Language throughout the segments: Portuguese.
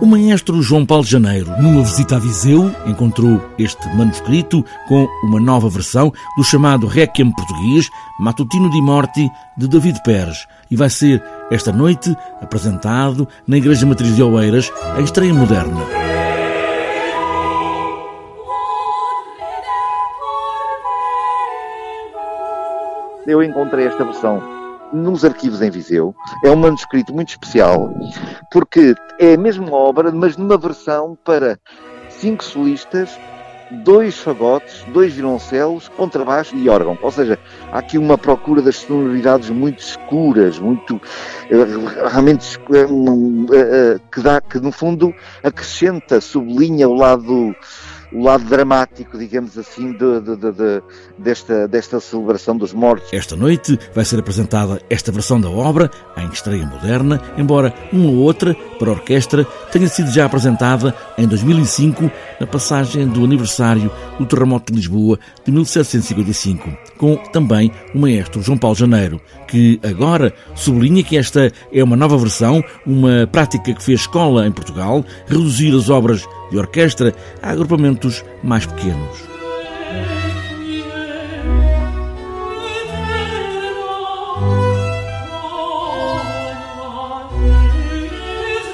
O maestro João Paulo Janeiro, numa visita a Viseu, encontrou este manuscrito com uma nova versão do chamado Requiem português, Matutino di Morte, de David Pérez, e vai ser esta noite apresentado na Igreja Matriz de Oeiras, a estreia moderna. Eu encontrei esta versão nos arquivos em Viseu. É um manuscrito muito especial, porque é a mesma obra, mas numa versão para cinco solistas, dois fagotes, dois violoncelos, contrabaixo e órgão. Ou seja, há aqui uma procura das sonoridades muito escuras, muito eh, realmente eh, eh, que dá, que no fundo acrescenta, sublinha o lado o lado dramático, digamos assim, de, de, de, desta, desta celebração dos mortos. Esta noite vai ser apresentada esta versão da obra, em estreia moderna, embora uma ou outra, para orquestra, tenha sido já apresentada em 2005, na passagem do aniversário do terremoto de Lisboa de 1755, com também o maestro João Paulo Janeiro, que agora sublinha que esta é uma nova versão, uma prática que fez escola em Portugal, reduzir as obras de orquestra a agrupamentos mais pequenos.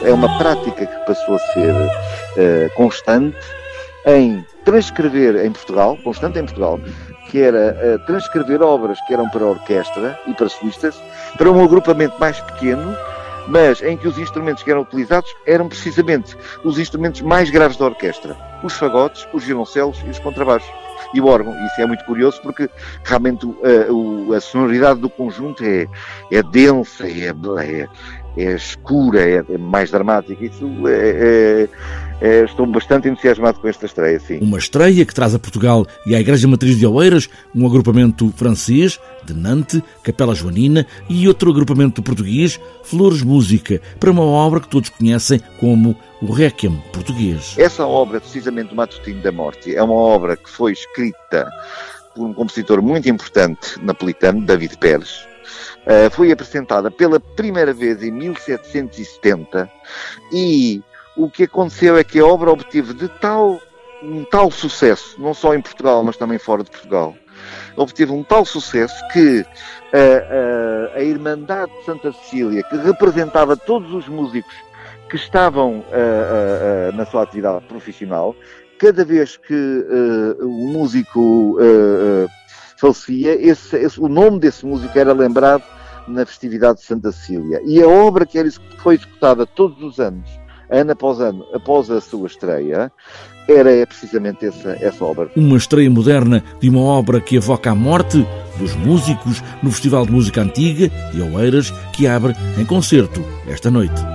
É uma prática que passou a ser uh, constante em transcrever em Portugal, constante em Portugal, que era uh, transcrever obras que eram para orquestra e para solistas, para um agrupamento mais pequeno, mas em que os instrumentos que eram utilizados eram precisamente os instrumentos mais graves da orquestra: os fagotes, os violoncelos e os contrabaixos. E o órgão, isso é muito curioso porque realmente a, a sonoridade do conjunto é, é densa, é, é, é escura, é, é mais dramática. Isso é, é é, estou bastante entusiasmado com esta estreia, sim. Uma estreia que traz a Portugal e à Igreja Matriz de Oeiras um agrupamento francês, de Nantes, Capela Joanina, e outro agrupamento português, Flores Música, para uma obra que todos conhecem como o Requiem português. Essa obra, precisamente do Matutino da Morte, é uma obra que foi escrita por um compositor muito importante napolitano, David Pérez, Uh, foi apresentada pela primeira vez em 1770 e o que aconteceu é que a obra obteve de tal, um tal sucesso, não só em Portugal, mas também fora de Portugal, obteve um tal sucesso que a, a, a Irmandade de Santa Cecília, que representava todos os músicos que estavam na sua atividade profissional, cada vez que uh, o músico uh, uh, falecia, esse, esse, o nome desse músico era lembrado na festividade de Santa Cecília. E a obra que era, foi executada todos os anos ano após ano, após a sua estreia, era precisamente essa, essa obra. Uma estreia moderna de uma obra que evoca a morte dos músicos no Festival de Música Antiga de Oeiras, que abre em concerto esta noite.